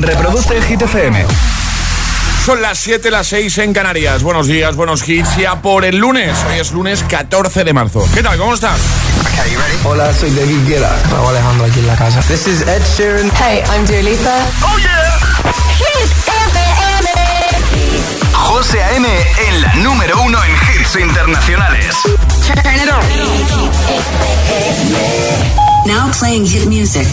Reproduce Hit FM. Son las 7, las 6 en Canarias. Buenos días, buenos hits. Ya por el lunes. Hoy es lunes 14 de marzo. ¿Qué tal? ¿Cómo estás? Hola, soy David Guetta. Raúl Alejandro aquí en la casa. This is Ed Sheeran. Hey, I'm Dua Lipa. ¡Oh, yeah! Hit FM. José A.M. en la número uno en hits internacionales. Turn it on. Now playing hit music.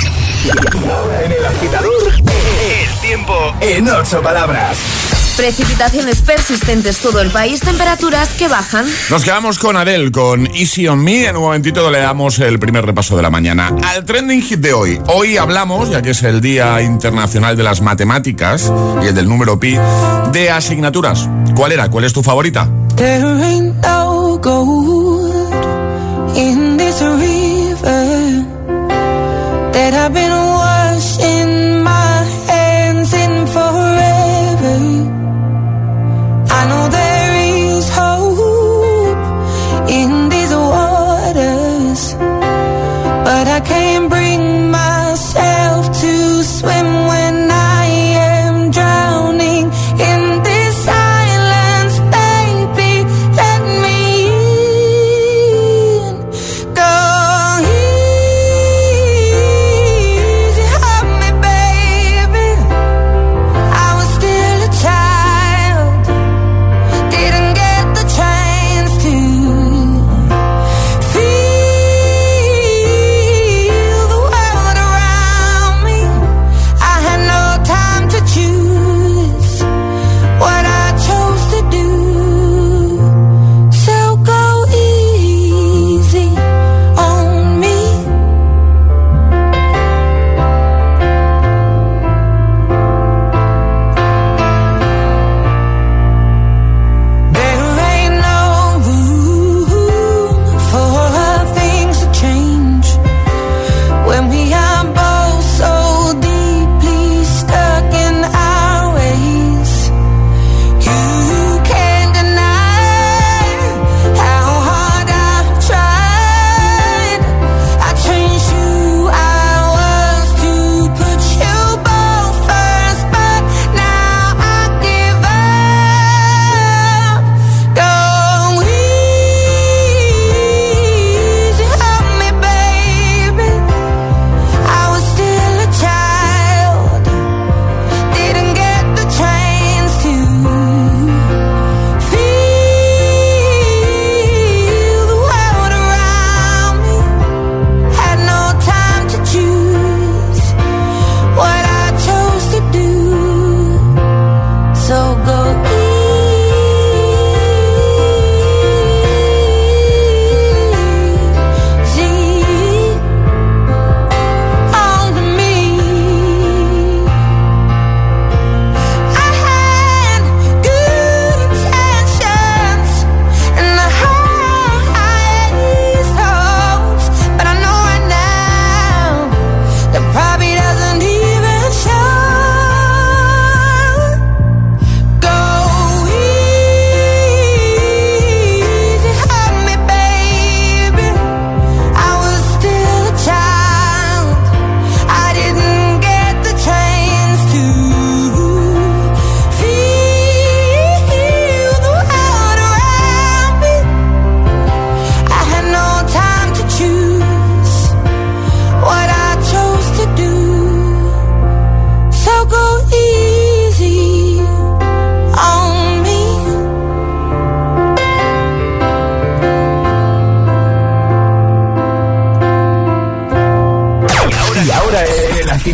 En el agitador, el tiempo en ocho palabras. Precipitaciones persistentes todo el país, temperaturas que bajan. Nos quedamos con Adele, con Easy on Me. En un momentito le damos el primer repaso de la mañana. Al trending hit de hoy. Hoy hablamos, ya que es el Día Internacional de las Matemáticas y el del número pi, de asignaturas. ¿Cuál era? ¿Cuál es tu favorita? There ain't no gold in this river I've been washing my hands in forever. I know there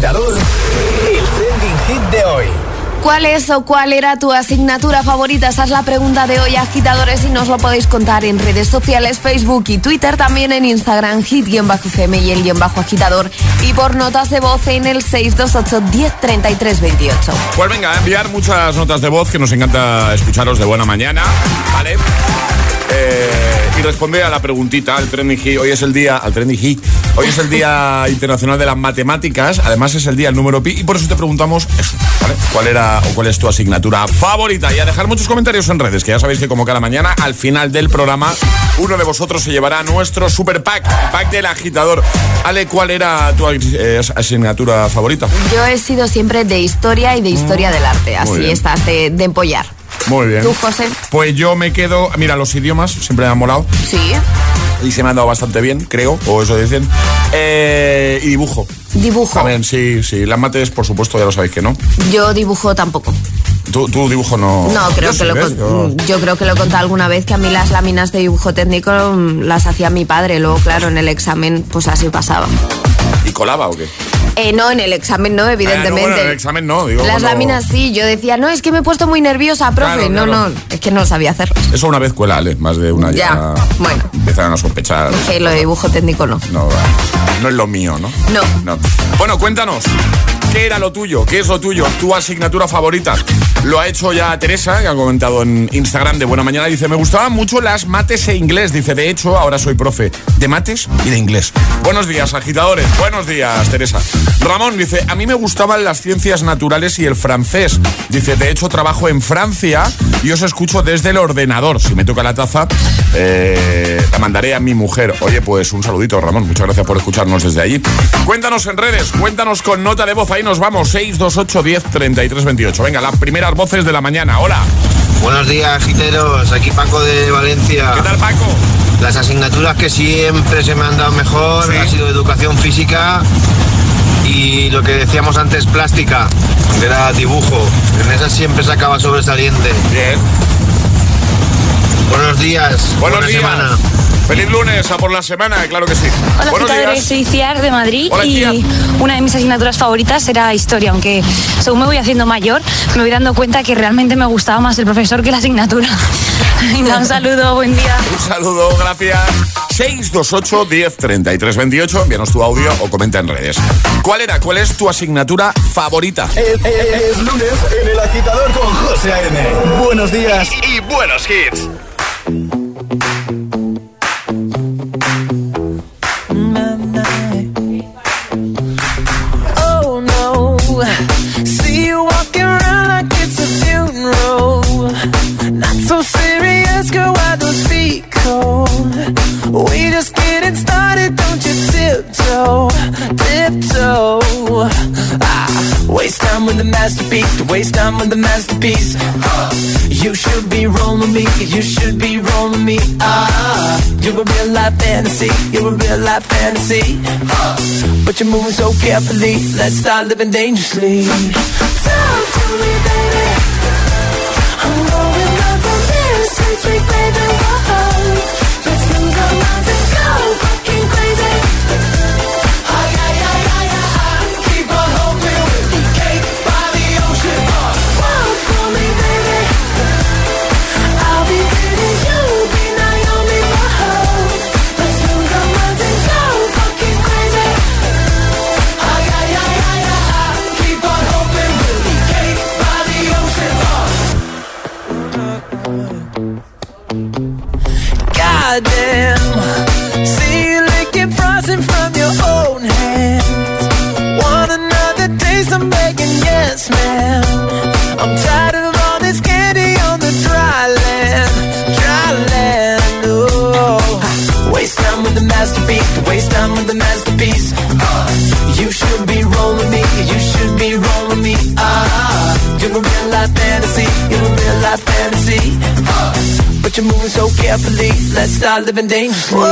agitador, el trending hit de hoy. ¿Cuál es o cuál era tu asignatura favorita? Esa es la pregunta de hoy, agitadores, y nos lo podéis contar en redes sociales, Facebook y Twitter, también en Instagram, hit-fm y el guion bajo agitador, y por notas de voz en el 628 103328. Pues venga, a enviar muchas notas de voz que nos encanta escucharos de buena mañana, ¿vale? Eh, y responde a la preguntita al trending hit. Hoy es el día, al trending hit. Hoy es el día internacional de las matemáticas. Además es el día del número pi y por eso te preguntamos eso, ¿vale? ¿Cuál era o cuál es tu asignatura favorita? Y a dejar muchos comentarios en redes, que ya sabéis que como cada mañana al final del programa uno de vosotros se llevará nuestro super pack, pack del agitador. Ale, ¿cuál era tu eh, asignatura favorita? Yo he sido siempre de historia y de historia del arte, así estás de, de empollar. Muy bien. ¿Tú, José? Pues yo me quedo, mira, los idiomas siempre me han molado Sí. Y se me han dado bastante bien, creo, o eso dicen. Eh, y dibujo. Dibujo. Ver, sí, sí. Las mates, por supuesto, ya lo sabéis que no. Yo dibujo tampoco. Tú, tú dibujo no. No, creo Yo que sí, lo Yo- yo creo que lo he contado alguna vez que a mí las láminas de dibujo técnico mm, las hacía mi padre. Luego, claro, en el examen, pues así pasaba. ¿Y colaba o qué? Eh, no, en el examen no, no, evidentemente. bueno, en el examen no, digo. Las cuando- láminas sí, yo decía, no, es que me he puesto muy nerviosa, profe. Claro, no, claro. no, es que no sabía hacerlo. Eso una vez cuela, Ale, más de una ya. Ya, bueno. Empezaron a sospechar. Que lo de dibujo técnico no. No, no es lo mío, ¿no? No. Bueno, cuéntanos. ¿Qué era lo tuyo? ¿Qué es lo tuyo? ¿Tu asignatura favorita? Lo ha hecho ya Teresa, que ha comentado en Instagram de Buena Mañana. Dice, me gustaban mucho las mates e inglés. Dice, de hecho, ahora soy profe de mates y de inglés. Buenos días, agitadores. Buenos días, Teresa. Ramón dice, a mí me gustaban las ciencias naturales y el francés. Dice, de hecho, trabajo en Francia y os escucho desde el ordenador. Si me toca la taza, eh, la mandaré a mi mujer. Oye, pues un saludito, Ramón. Muchas gracias por escucharnos desde allí. Cuéntanos en redes, cuéntanos con nota de voz. Ahí nos vamos, 628 10 33 28. Venga, las primeras voces de la mañana. Hola. Buenos días, giteros. Aquí Paco de Valencia. ¿Qué tal, Paco? Las asignaturas que siempre se me han dado mejor Sí. ha sido educación física y lo que decíamos antes, plástica, que era dibujo. En esas siempre se acaba sobresaliente. Bien. Buenos días. Buenos buena días. semana. Feliz lunes a por la semana, claro que sí. Hola, Buenos días. soy Ciar de Madrid Hola, y Ciar. una de mis asignaturas favoritas era historia, aunque según me voy haciendo mayor me voy dando cuenta que realmente me gustaba más el profesor que la asignatura. Venga, un saludo, buen día. Un saludo, gracias. 628 10 33 28. Envíanos tu audio o comenta en redes. ¿Cuál era? ¿Cuál es tu asignatura favorita? Es, es- es lunes en el agitador con José A.M. Buenos días y, y buenos hits. Waste time with the masterpiece, to waste time with the masterpiece. Uh, you should be rolling me, you should be rolling me. You're a real life fantasy, you're a real life fantasy. Uh, but you're moving so carefully, let's start living dangerously. Talk to me, baby. I'm going up from this sweet, sweet baby. Whoa. Living.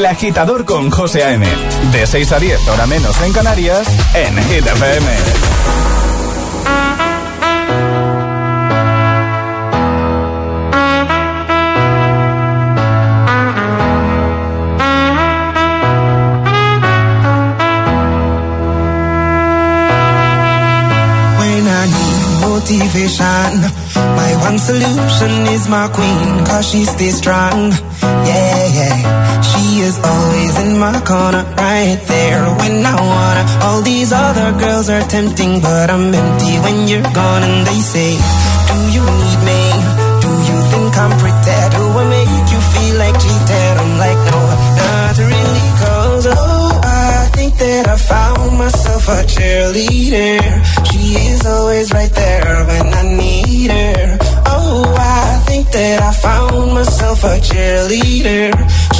El agitador con José A.M. De 6 a 10, hora menos en Canarias, en Hit FM. when I need motivation. My one solution is my queen, cause she stays strong. Yeah, yeah. She is always in my corner, right there when I wanna. All these other girls are tempting, but I'm empty when you're gone. And they say, Do you need me? Do you think I'm pretty? Do I make you feel like cheating? I'm like, No, not really, cause oh, I think that I found myself a cheerleader. She is always right there when I need her. Oh, I think that I found myself a cheerleader.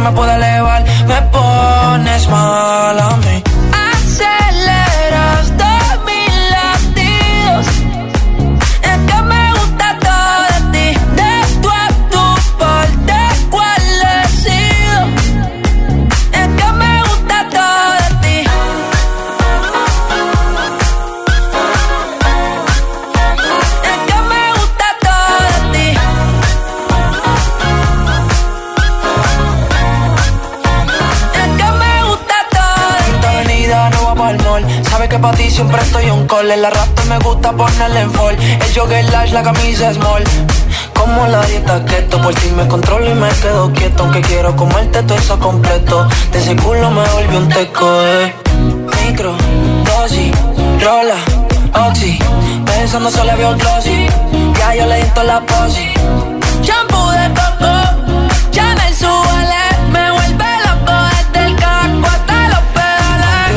me pueda elevar, un call. El arrastre me gusta ponerle en fall. El jogger la camisa small. Como la dieta keto, por ti me controlo y me quedo quieto. Aunque quiero comerte todo eso completo. De ese culo me volví un teco, eh. Micro, dosis, rola, oxi. Pensando solo veo glossy. Ya yo le di la posi. Shampoo de coco,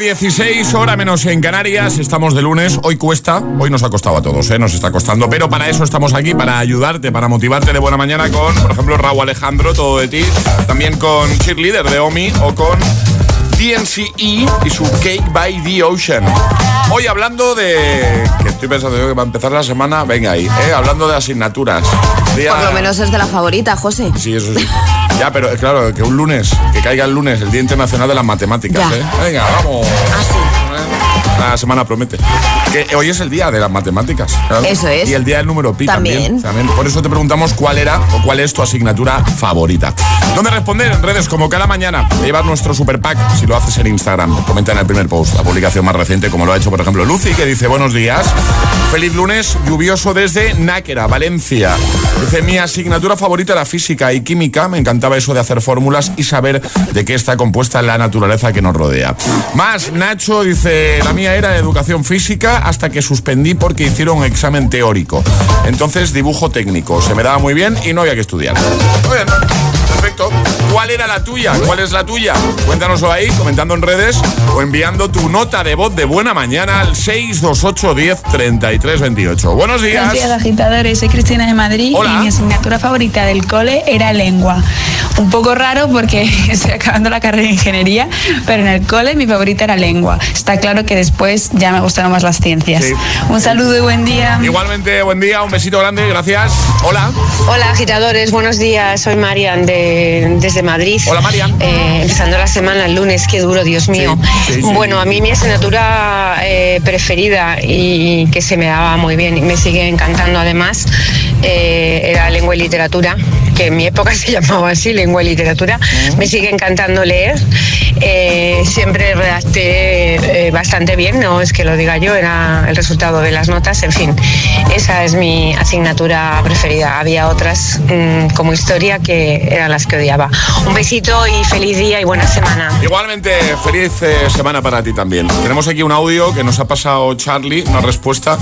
16, hora menos en Canarias. Estamos de lunes. Hoy cuesta, hoy nos ha costado a todos, ¿eh? nos está costando. Pero para eso estamos aquí, para ayudarte, para motivarte de buena mañana con, por ejemplo, Raúl Alejandro, todo de ti. También con Cheerleader de Omi o con DNCE y su Cake by the Ocean. Hoy hablando de. que estoy pensando que va a empezar la semana, venga ahí, ¿eh? hablando de asignaturas. Por lo menos es de la favorita, José. Sí, eso sí. Ya, pero eh, claro, que un lunes, que caiga el lunes, el Día Internacional de las Matemáticas. ¿eh? Venga, vamos. La semana promete. Que hoy es el día de las matemáticas. claro. Eso es. Y el día del número pi también. También. Por eso te preguntamos cuál era o cuál es tu asignatura favorita. ¿Dónde responder? En redes como cada mañana. Te llevas nuestro super pack si lo haces en Instagram. Comenta en el primer post, la publicación más reciente, como lo ha hecho, por ejemplo, Lucy, que dice buenos días. Feliz lunes, lluvioso desde Náquera, Valencia. Dice, mi asignatura favorita era física y química. Me encantaba eso de hacer fórmulas y saber de qué está compuesta la naturaleza que nos rodea. Más, Nacho dice, la mía era educación física hasta que suspendí porque hicieron un examen teórico. Entonces, dibujo técnico. Se me daba muy bien y no había que estudiar. Muy bien. Perfecto. ¿Cuál era la tuya? ¿Cuál es la tuya? Cuéntanoslo ahí, comentando en redes o enviando tu nota de voz de buena mañana al 628 10 33 28. Buenos días. Buenos días, agitadores. Soy Cristina de Madrid Hola. y mi asignatura favorita del cole era lengua. Un poco raro porque estoy acabando la carrera de ingeniería, pero en el cole mi favorita era lengua. Está claro que después ya me gustaron más las ciencias. Sí. Un saludo y buen día. Igualmente, buen día, un besito grande, gracias. Hola. Hola agitadores, buenos días, soy Marian de, desde Madrid. Hola Marian. Eh, empezando la semana el lunes, qué duro, Dios mío. sí, sí. Bueno, a mí mi asignatura eh, preferida y que se me daba muy bien y me sigue encantando además eh, era lengua y literatura, que en mi época se llamaba así, lengua y literatura. Me sigue encantando leer. Eh, siempre redacté eh, bastante bien, no es que lo diga yo, era el resultado de las notas, en fin. Esa es mi asignatura preferida. Había otras mm, como historia que eran las que odiaba. Un besito y feliz día y buena semana. Igualmente, feliz eh, semana para ti también. Tenemos aquí un audio que nos ha pasado Charlie, una respuesta,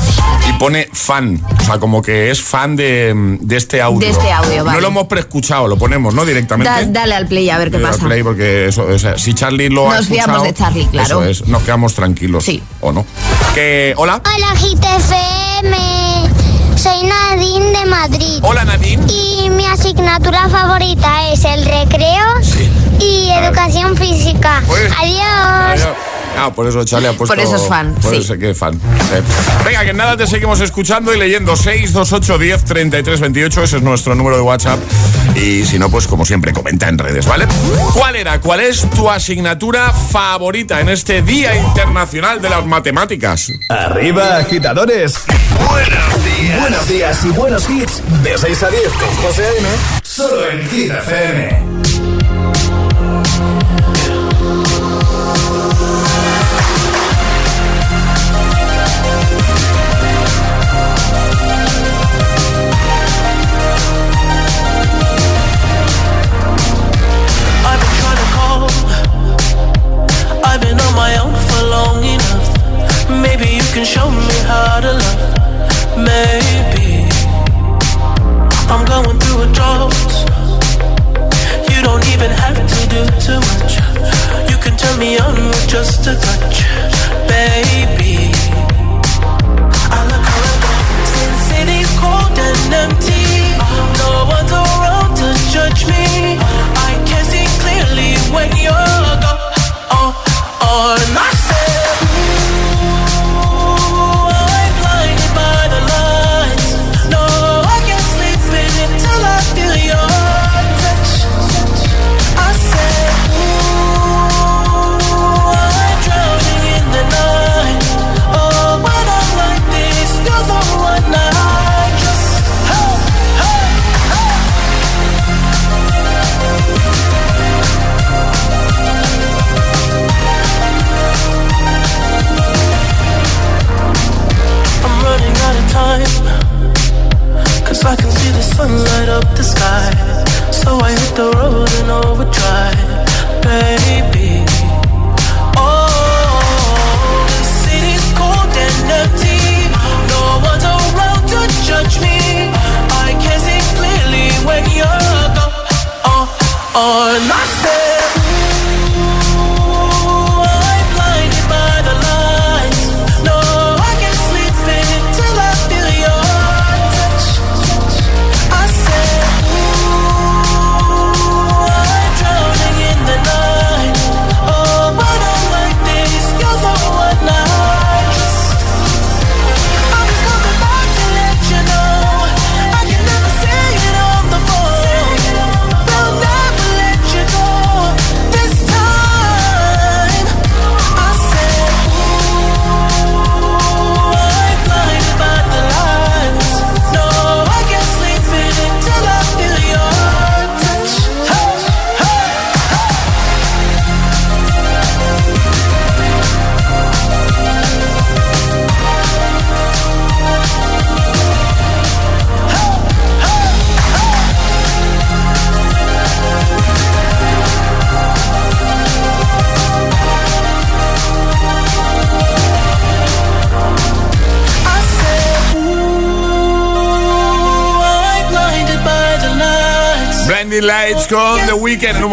y pone fan. O sea, como que es fan de, de este audio. De este audio, vale. No lo hemos preescuchado, lo ponemos, ¿no? Directamente. Da- dale al play a ver qué doy al pasa. play porque eso, o sea, si Charlie lo ha Nos fiamos escuchado, de Charlie, claro. Eso es, nos quedamos tranquilos. Sí. ¿O no? Que, hola. Hola, GTFM. Soy Nadine de Madrid. Hola, Nadine. Y mi asignatura favorita es el recreo y educación física. Pues- Adiós. Ah, por eso Charlie ha puesto. Por eso es fan, Por sí. eso que es fan. Eh, Venga, que nada, te seguimos escuchando y leyendo 628 10 33 28. Ese es nuestro número de WhatsApp. Y si no, pues como siempre, comenta en redes, ¿vale? ¿Cuál era? ¿Cuál es tu asignatura favorita en este Día Internacional de las Matemáticas? Arriba, agitadores. Buenos días. Buenos días y buenos hits. De 6 a 10 con José A.M. Solo en Hit FM.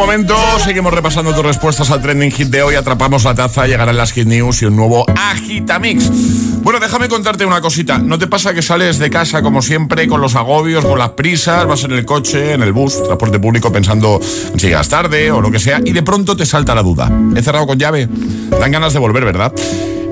Momento seguimos repasando tus respuestas al trending hit de hoy. Atrapamos la taza, llegarán las hit news y un nuevo Agitamix. Bueno, déjame contarte una cosita. ¿No te pasa que sales de casa como siempre con los agobios, con las prisas, vas en el coche, en el bus, transporte público pensando en si llegas tarde o lo que sea y de pronto te salta la duda? ¿He cerrado con llave? Dan ganas de volver, ¿verdad?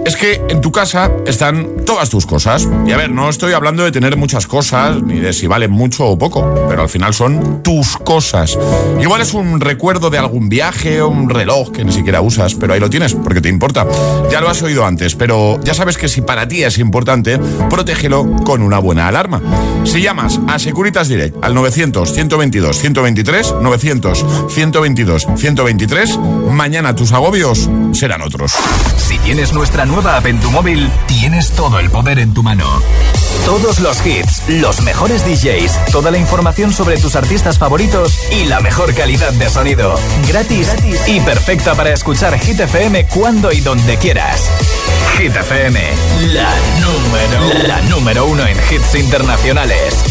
Es que en tu casa están todas tus cosas. Y a ver, no estoy hablando de tener muchas cosas, ni de si valen mucho o poco, pero al final son tus cosas. Igual es un recuerdo de algún viaje o un reloj que ni siquiera usas, pero ahí lo tienes, porque te importa. Ya lo has oído antes, pero ya sabes que si para ti es importante, protégelo con una buena alarma. Si llamas a Securitas Direct al 900-122-123, 900-122-123, mañana tus agobios serán otros. Si tienes nuestra nueva app en tu móvil, tienes todo el poder en tu mano. Todos los hits, los mejores DJs, toda la información sobre tus artistas favoritos y la mejor calidad de sonido. Gratis, y perfecta para escuchar Hit FM cuando y donde quieras. Hit FM, la número, la número uno en hits internacionales.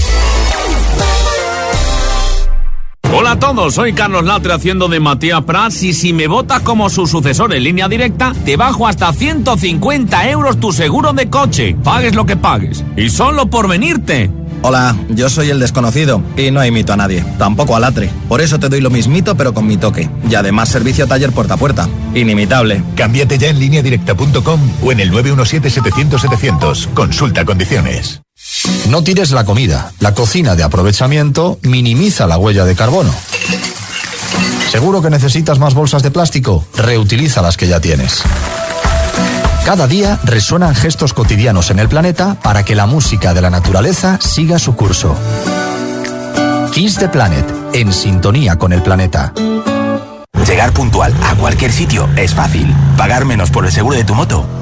Hola a todos, soy Carlos Latre haciendo de Matías Prats y si me votas como su sucesor en línea directa, te bajo hasta 150 euros tu seguro de coche, pagues lo que pagues. Y solo por venirte. Hola, yo soy el desconocido y no imito a nadie, tampoco a Latre. Por eso te doy lo mismito pero con mi toque. Y además servicio taller puerta a puerta. Inimitable. Cámbiate ya en lineadirecta.com o en el 917-700-700. Consulta condiciones. No tires la comida. La cocina de aprovechamiento minimiza la huella de carbono. ¿Seguro que necesitas más bolsas de plástico? Reutiliza las que ya tienes. Cada día resuenan gestos cotidianos en el planeta para que la música de la naturaleza siga su curso. Kiss the Planet, en sintonía con el planeta. Llegar puntual a cualquier sitio es fácil. Pagar menos por el seguro de tu moto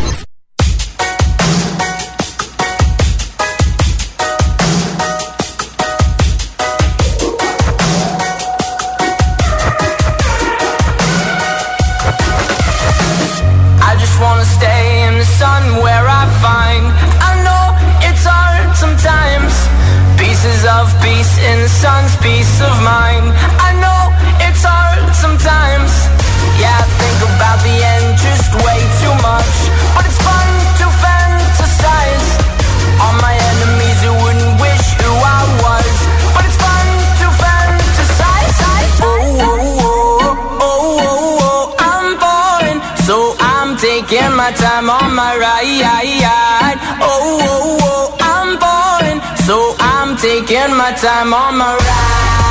sun's peace of mind. I know it's hard sometimes. Yeah, I think about the end just way too much. But it's fun to fantasize. All my enemies who wouldn't wish who I was. But it's fun to fantasize. Oh, oh, oh, oh, oh, oh, oh, oh, oh I'm falling. So I'm taking my time on my ride. Taking my time on my ride.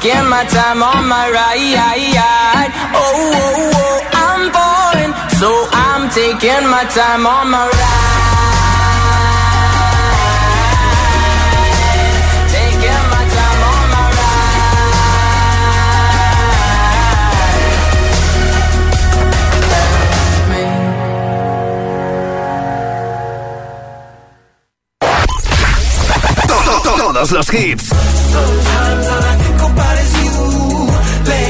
Taking my time on my ride. Oh, oh, oh, I'm falling. So I'm taking my time on my ride. Taking my time on my To- to- Todos los hits.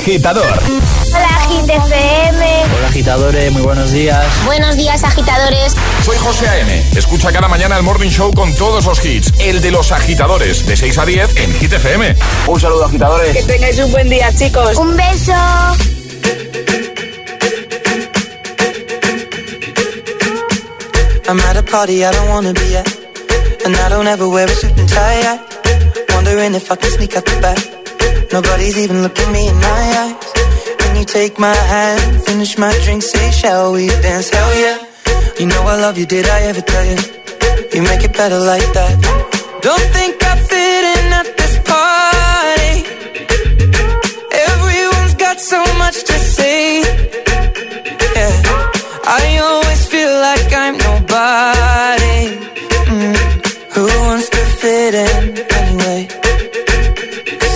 Agitador. Hola, GTFM. Hola agitadores, muy buenos días. Buenos días, agitadores. Soy José A.M. Escucha cada mañana el Morning Show con todos los hits. El de los agitadores, de 6 a 10 en Hit FM. Un saludo, agitadores. Que tengáis un buen día, chicos. Un beso. I'm at a party I don't wanna be at. And I don't ever wear a suit and tie. I wondering if I can sneak out the back. Nobody's even looking me in my eyes. When you take my hand, finish my drink, say, shall we dance? Hell yeah. You know I love you, did I ever tell you? You make it better like that. Don't think I fit in at this party. Everyone's got so much to say. Yeah. I always feel like I'm nobody. Mm. Who wants to fit in anyway?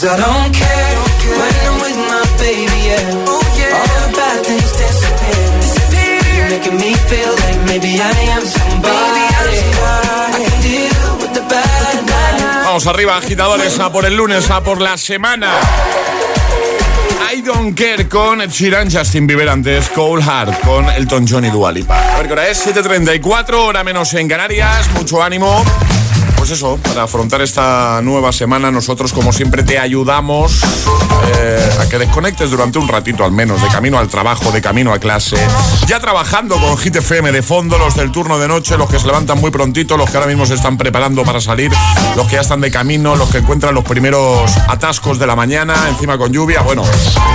cause I don't care when I'm with my baby. Yeah, all the bad things disappear. You're making me feel like maybe I am somebody. I can deal with the bad nights. Vamos arriba, agitadores, a por el lunes, a por la semana. I Don't Care con Ed Sheeran, Justin Bieber antes, Cold Heart con Elton John y Dua Lipa. A ver qué hora es, 7.34, hora menos en Canarias, mucho ánimo. Pues eso, para afrontar esta nueva semana nosotros como siempre te ayudamos eh, a que desconectes durante un ratito al menos, de camino al trabajo, de camino a clase, ya trabajando con Hit FM de fondo, los del turno de noche, los que se levantan muy prontito, los que ahora mismo se están preparando para salir, los que ya están de camino, los que encuentran los primeros atascos de la mañana, encima con lluvia, bueno,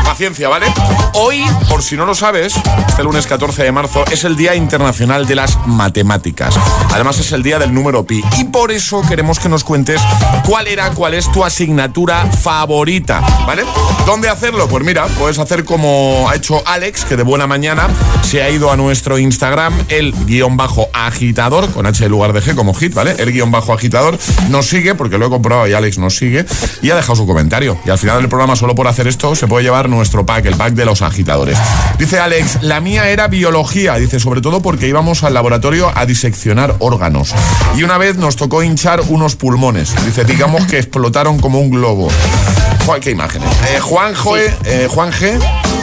paciencia, ¿vale? Hoy, por si no lo sabes, este lunes 14 de marzo es el Día Internacional de las Matemáticas. Además es el día del número pi y por eso queremos que nos cuentes cuál era, cuál es tu asignatura favorita, ¿vale? ¿Dónde hacerlo? Pues mira, puedes hacer como ha hecho Alex, que de buena mañana se ha ido a nuestro Instagram, el guion bajo agitador, con H en lugar de G como hit, ¿vale? El guion bajo agitador nos sigue, porque lo he comprobado y Alex nos sigue, y ha dejado su comentario. Y al final del programa, solo por hacer esto, se puede llevar nuestro pack, el pack de los agitadores. Dice Alex, la mía era biología, dice, sobre todo porque íbamos al laboratorio a diseccionar órganos. Y una vez nos tocó hinchar unos pulmones. Dice, digamos que explotaron como un globo. Joder, qué imágenes. Eh, Juan, Joe, eh, Juan G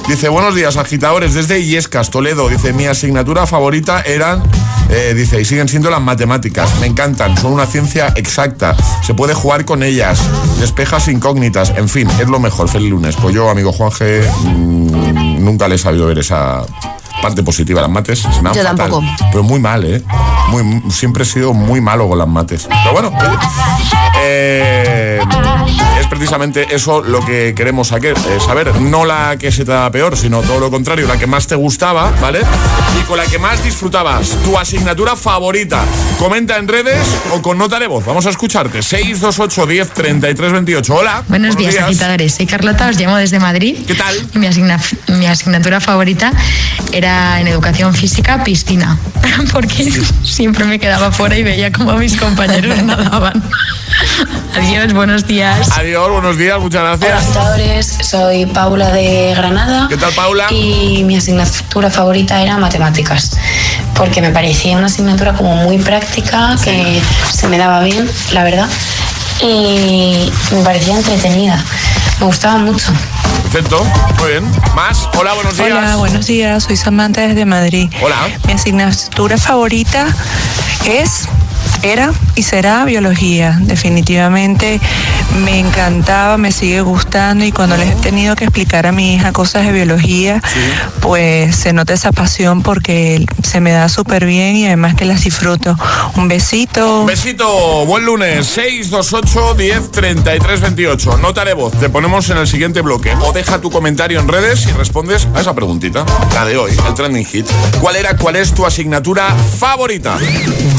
dice, buenos días, agitadores, desde Illescas, Toledo. Dice, mi asignatura favorita eran, eh, dice, y siguen siendo las matemáticas. Me encantan, son una ciencia exacta. Se puede jugar con ellas, despejas incógnitas, en fin, es lo mejor. Feliz lunes. Pues yo, amigo Juan G, mm, nunca le he sabido ver esa parte positiva las mates. Se me dan Yo fatal. tampoco. Pero muy mal, ¿eh? Muy, siempre he sido muy malo con las mates. Pero bueno, eh, es precisamente eso lo que queremos eh, saber. No la que se te da peor, sino todo lo contrario, la que más te gustaba, ¿vale? Y con la que más disfrutabas. Tu asignatura favorita. Comenta en redes o con nota de voz. Vamos a escucharte. 628 10 33 28. Hola. Buenos, días, agitadores. Soy Carlota, os llamo desde Madrid. ¿Qué tal? Mi, asigna- mi asignatura favorita era en educación física piscina, porque siempre me quedaba fuera y veía cómo mis compañeros nadaban. Adiós, buenos días. Adiós, buenos días, muchas Hola, gracias. agitadores. Soy Paula de Granada. ¿Qué tal, Paula? Y mi asignatura favorita era matemáticas, porque me parecía una asignatura como muy práctica, que se me daba bien, la verdad, y me parecía entretenida. Me gustaba mucho. Perfecto, muy bien. Más, hola, buenos días. Hola, buenos días. Soy Samantha desde Madrid. Hola. Mi asignatura favorita es, era y será biología. Definitivamente me encantaba, me sigue gustando y cuando les he tenido que explicar a mi hija cosas de biología, pues se nota esa pasión porque se me da súper bien y además que las disfruto. Un besito. Besito, buen lunes, 628 10 33 28. Nota de voz, te ponemos en el siguiente bloque. O deja tu comentario en redes y respondes a esa preguntita. La de hoy, el trending hit. ¿Cuál era, cuál es tu asignatura favorita?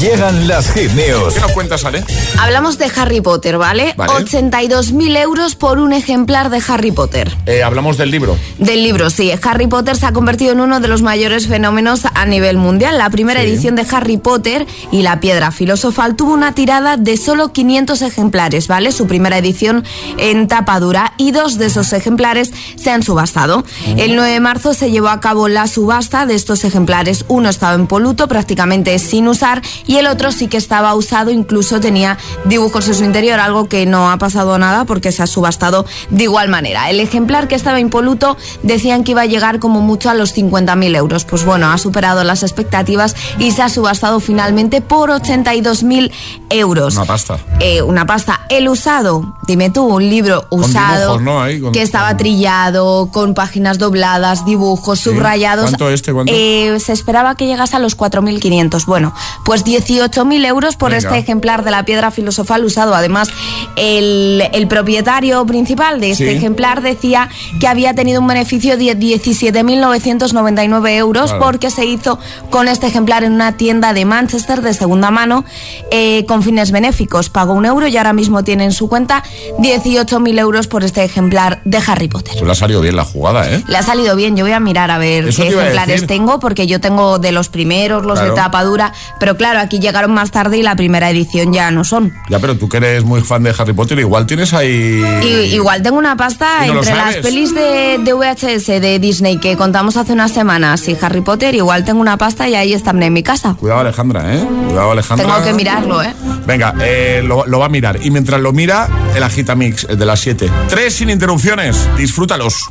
Llegan las hit news. ¿Qué nos cuentas, Ale? Hablamos de Harry Potter, ¿vale? Vale. 82.000 euros por un ejemplar de Harry Potter. Eh, hablamos del libro. Del libro, sí. Harry Potter se ha convertido en uno de los mayores fenómenos a nivel mundial. La primera Sí. edición de Harry Potter y la piedra filosofal tuvo una tirada de solo 500 ejemplares, ¿vale? Su primera edición en tapa dura y dos de esos ejemplares se han subastado. El 9 de marzo se llevó a cabo la subasta de estos ejemplares. Uno estaba en poluto, prácticamente sin usar, y el otro sí que estaba usado, incluso tenía dibujos en su interior, algo que no ha pasado nada porque se ha subastado de igual manera. El ejemplar que estaba impoluto decían que iba a llegar como mucho a los 50.000 euros. Pues bueno, ha superado las expectativas y se ha subastado finalmente por 82.000 euros. Una pasta. Eh, una pasta. El usado, dime tú, un libro usado dibujos, ¿no? Ahí, con- que estaba trillado, con páginas dobladas, dibujos subrayados. ¿Cuánto este, cuánto? Eh, se esperaba que llegase a los 4.500. Bueno, pues 18.000 euros por Venga. este ejemplar de la piedra filosofal usado. Además, el, el propietario principal de este Sí. ejemplar decía que había tenido un beneficio de 17.999 euros Claro. porque se hizo con este ejemplar en una tienda de Manchester de segunda mano eh, con fines benéficos. Pagó un euro y ahora mismo tiene en su cuenta 18.000 euros por este ejemplar de Harry Potter. Pues le ha salido bien la jugada, ¿eh? Le ha salido bien, yo voy a mirar a ver Eso qué ejemplares tengo, porque yo tengo de los primeros, los Claro. de tapa dura, pero claro, aquí llegaron más tarde y la primera edición ya no son. Ya, pero tú que eres muy fan de Harry Potter, igual tienes ahí... Y, igual tengo una pasta no entre las pelis de, de VHS de Disney que contamos hace unas semanas y Harry Potter, igual tengo una pasta y ahí están en mi casa. Cuidado Alejandra, ¿eh? Cuidado Alejandra. Tengo que mirarlo, ¿eh? Venga, eh, lo, lo va a mirar. Y mientras lo mira, el Agitamix, el de las 7. Tres sin interrupciones. Disfrútalos.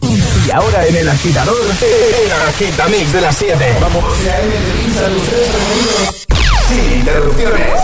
Y ahora en el agitador, el agitamix de las 7. Vamos. Sin interrupciones.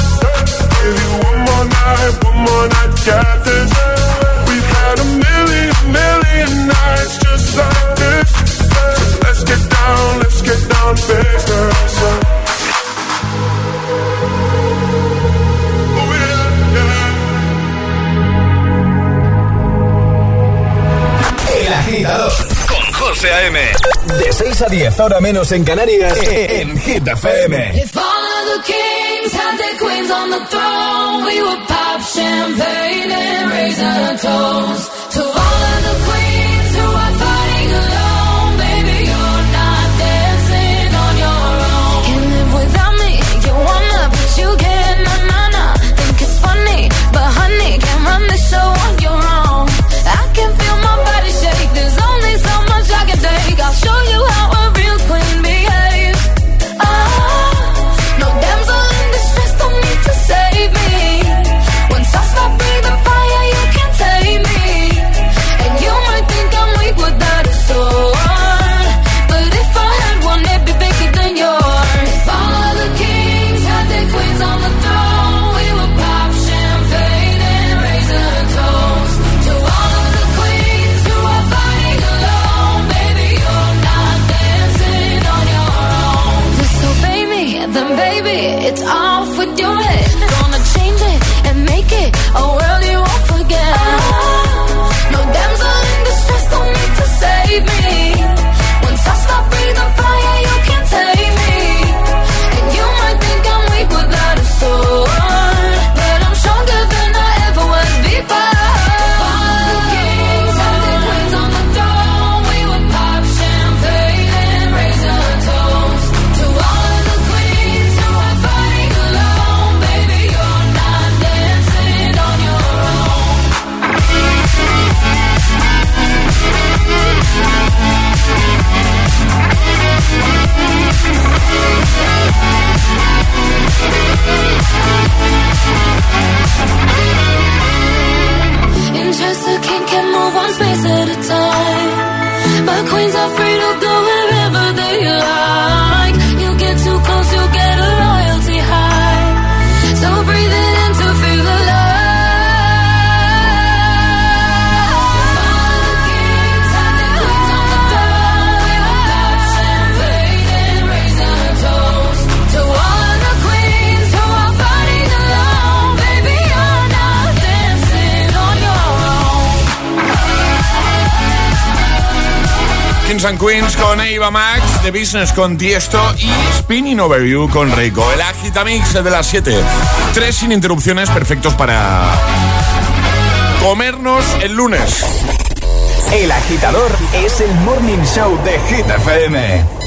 Give you one more night, one more night, got this. We've had a million, million nights just like this. So let's get down, let's get down to business. Oh, yeah, yeah. El agitador con José A.M. De 6 a 10, ahora menos en Canarias, en Hit FM. The kings had their queens on the throne, we would pop champagne and raise a toast to all of the queens space Kings and Queens con Eva Max, The Business con Tiesto y Spinning Over You con Reiko. El Agitamix de las 7. Tres sin interrupciones perfectos para comernos el lunes. El agitador es el morning show de Hit FM.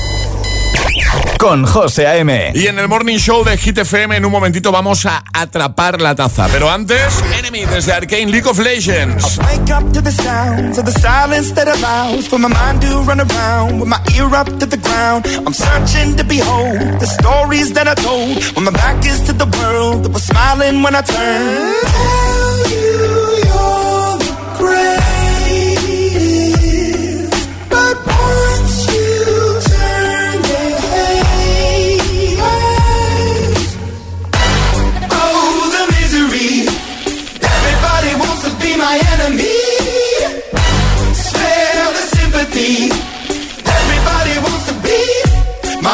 Con José A.M. Y en el Morning Show de Hit FM en un momentito vamos a atrapar la taza. Pero antes, Enemy desde Arcane League of Legends. Wake up to the sounds of the silence that allows for my mind to run around with my ear up to the ground. I'm searching to behold the stories that I told when my back is to the world that was smiling when I turned. Tell you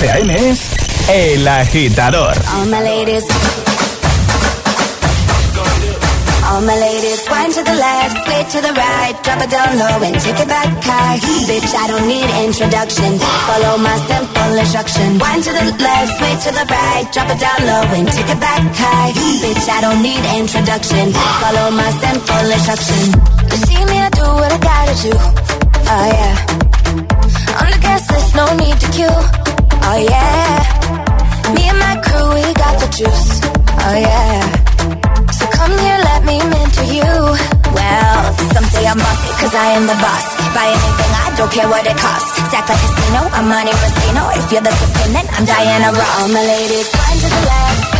José A.M. es El Agitador. All my ladies. All my ladies, wind to the left, sway to the right, drop it down low and take it back high. Bitch, I don't need introduction. Follow my simple instruction. Wind to the left, sway to the right, drop it down low and take it back high. Bitch, I don't need introduction. Follow my simple instruction. You see me, I do what I gotta do. Oh yeah. On the guest list, no need to queue. Oh yeah. Me and my crew, we got the juice. Oh yeah. So come here, let me mentor you. Well, some say I'm bossy, cause I am the boss. Buy anything, I don't care what it costs. Stack like casino, I'm Monte Rustino. If you're the supreme, then I'm Diana Ross. All my ladies, one to the left,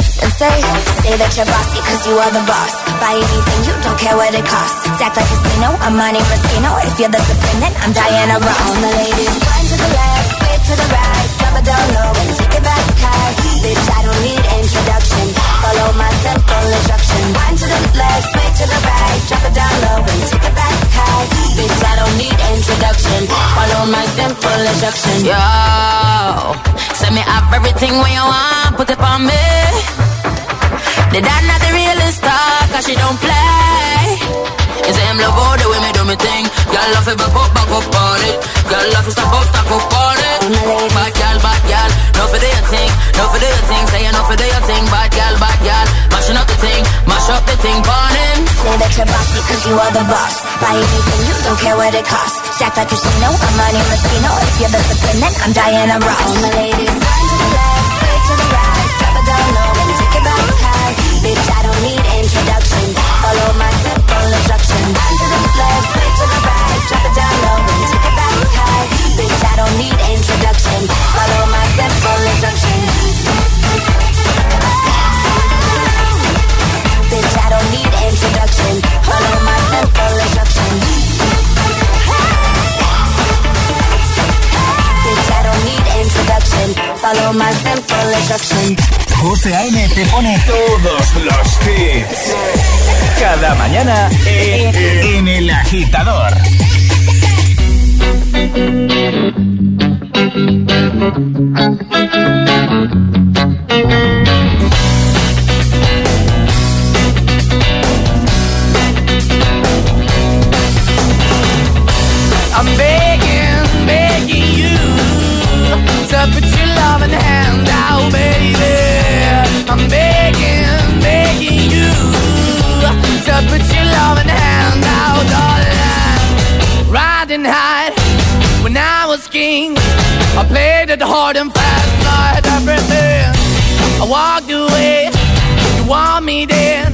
And say, say that you're bossy cause you are the boss. Buy anything, you don't care what it costs. Act like a casino, I'm money Moschino. If you're the supreme, I'm Diana Ross. All the ladies, one to the left, sway to the right, drop it down low and take it back high. Bitch, I don't need introduction. Follow my simple instruction. One to the left, sway to the right, drop it down low and take it back high. Bitch, I don't need introduction. Follow my simple instruction. Yo, send me up everything when you want, put it on me. The dad not the realest talk, cause she don't play. You say him love all the way me do me thing. Girl love it back up, back up on it. Girl love it stop up, stop up on it. Bad girl, bad girl, no for do your thing, no for do your thing. Say you no for do your thing, bad girl, bad girl. Mashing up the thing, mash up the thing, burn him. Say that you're bossy cause you are the boss. Buy anything, you don't care what it costs. Act like a casino, I'm money Moschino. If you're the supreme, then I'm Diana Ross. All my ladies, Follow my simple instruction. One to the left, sway to the right, drop it down low and take it back high. Bitch, I don't need introduction. Follow my simple instruction. Bitch, I don't need introduction. Follow my simple instruction. Bitch, I don't need introduction. Follow my simple instruction. José A.M. te pone todos los hits. Cada mañana en, El Agitador. I'm begging, begging you to loving hand out, baby. I'm begging, begging you to put your loving hand out, darling. Riding high when I was king, I played it hard and fast, like everything. I walked away, you want me then.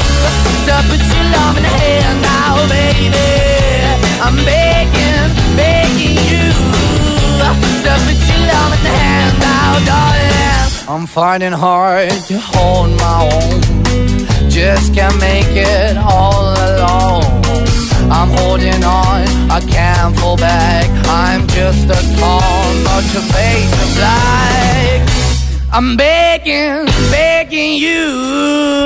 to put your love in the hand now, baby. I'm begging, begging you to put your love in the hand now, darling. I'm finding hard to hold my own. Just can't make it all alone. I'm holding on, I can't fall back. I'm just a call, but your face is black. I'm begging, begging you.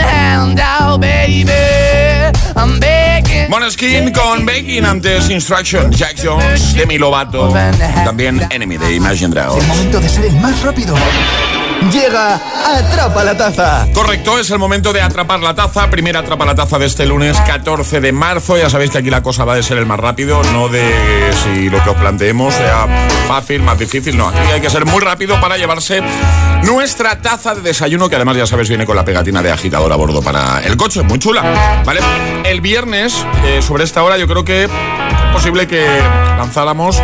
I'm begging. Moneskin con Begging antes Instruction, Jack Jones, Demi Lovato, también Enemy de Imagine Dragons. Es el momento de ser el más rápido. Llega Atrapa la Taza. Correcto, es el momento de atrapar la taza. Primera Atrapa la Taza de este lunes 14 de marzo. Ya sabéis que aquí la cosa va de ser el más rápido, no de si lo que os planteemos sea fácil, más difícil. No, aquí hay que ser muy rápido para llevarse nuestra taza de desayuno, que además ya sabéis viene con la pegatina de agitador a bordo para el coche. Muy chula, ¿vale? El viernes, eh, sobre esta hora, yo creo que es posible que lanzáramos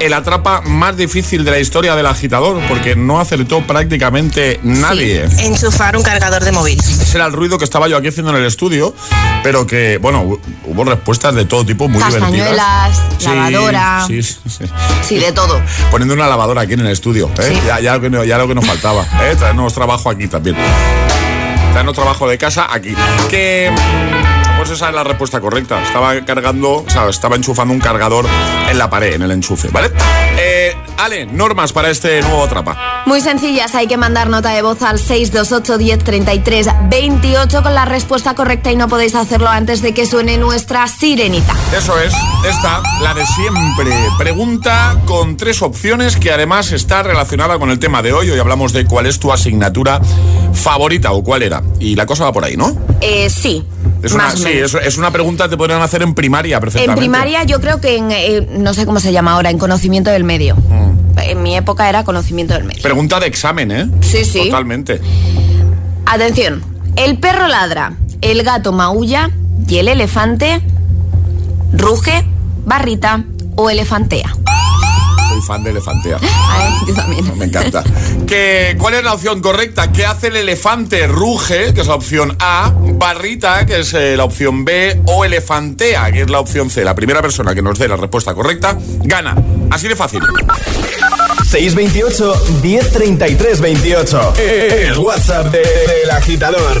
el atrapa más difícil de la historia del agitador, porque no acertó prácticamente nadie. Sí, enchufar un cargador de móvil. Ese era el ruido que estaba yo aquí haciendo en el estudio, pero que, bueno, hu- hubo respuestas de todo tipo muy divertidas. Castañuelas, Sí, lavadora. Sí, sí, sí. Sí, de todo. Poniendo una lavadora aquí en el estudio, ¿eh? ya, ya lo que, no- ya lo que nos faltaba, ¿eh? traernos trabajo aquí también. Traernos trabajo de casa aquí. Que... Pues esa es la respuesta correcta. Estaba cargando, o sea, estaba enchufando un cargador en la pared, en el enchufe, ¿vale? Eh, Ale, normas para este nuevo atrapa. Muy sencillas, hay que mandar nota de voz al 628 10 33 28 con la respuesta correcta y no podéis hacerlo antes de que suene nuestra sirenita. Eso es, esta, la de siempre. Pregunta con tres opciones que además está relacionada con el tema de hoy. Hoy hablamos de cuál es tu asignatura favorita o cuál era. Y la cosa va por ahí, ¿no? Eh, sí. Es una, sí, es, es una pregunta que te podrían hacer en primaria En perfectamente. primaria yo creo que en, eh, no sé cómo se llama ahora, en conocimiento del medio. Mm. En mi época era conocimiento del medio. Pregunta de examen, ¿eh? Sí, sí. Totalmente. Atención, el perro ladra, el gato maulla y el elefante ruge, barrita o elefantea. Soy fan de Elefantea. Ay, yo también. Me encanta. ¿Qué, ¿Cuál es la opción correcta? ¿Qué hace el elefante? Ruge, que es la opción A. Barrita, que es eh, la opción B. O elefantea, que es la opción C. La primera persona que nos dé la respuesta correcta gana. Así de fácil. 628 1033 28. El WhatsApp de- del agitador.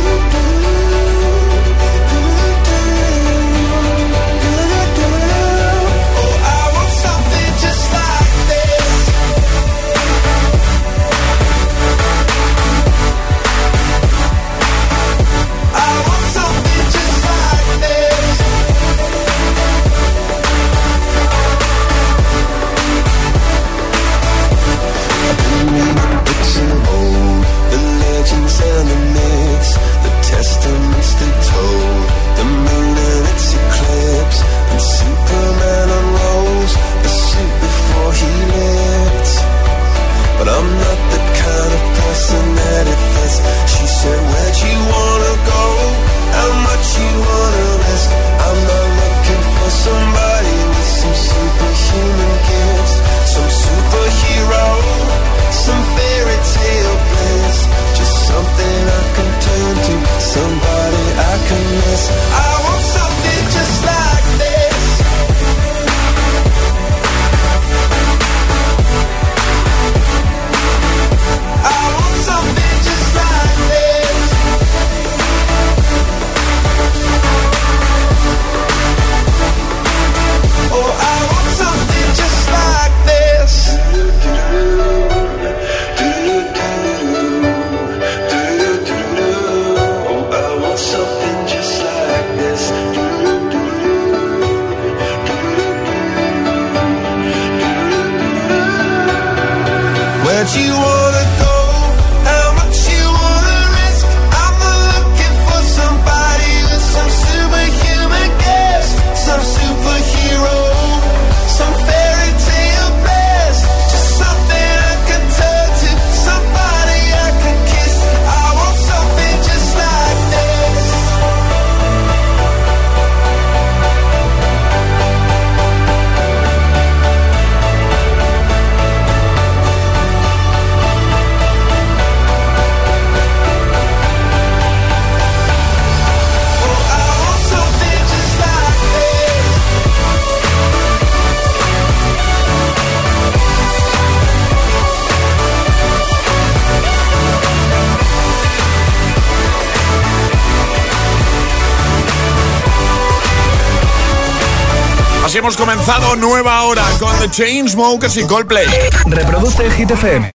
Comenzado nueva hora con The Chainsmokers y Coldplay. Reproduce el Hit FM.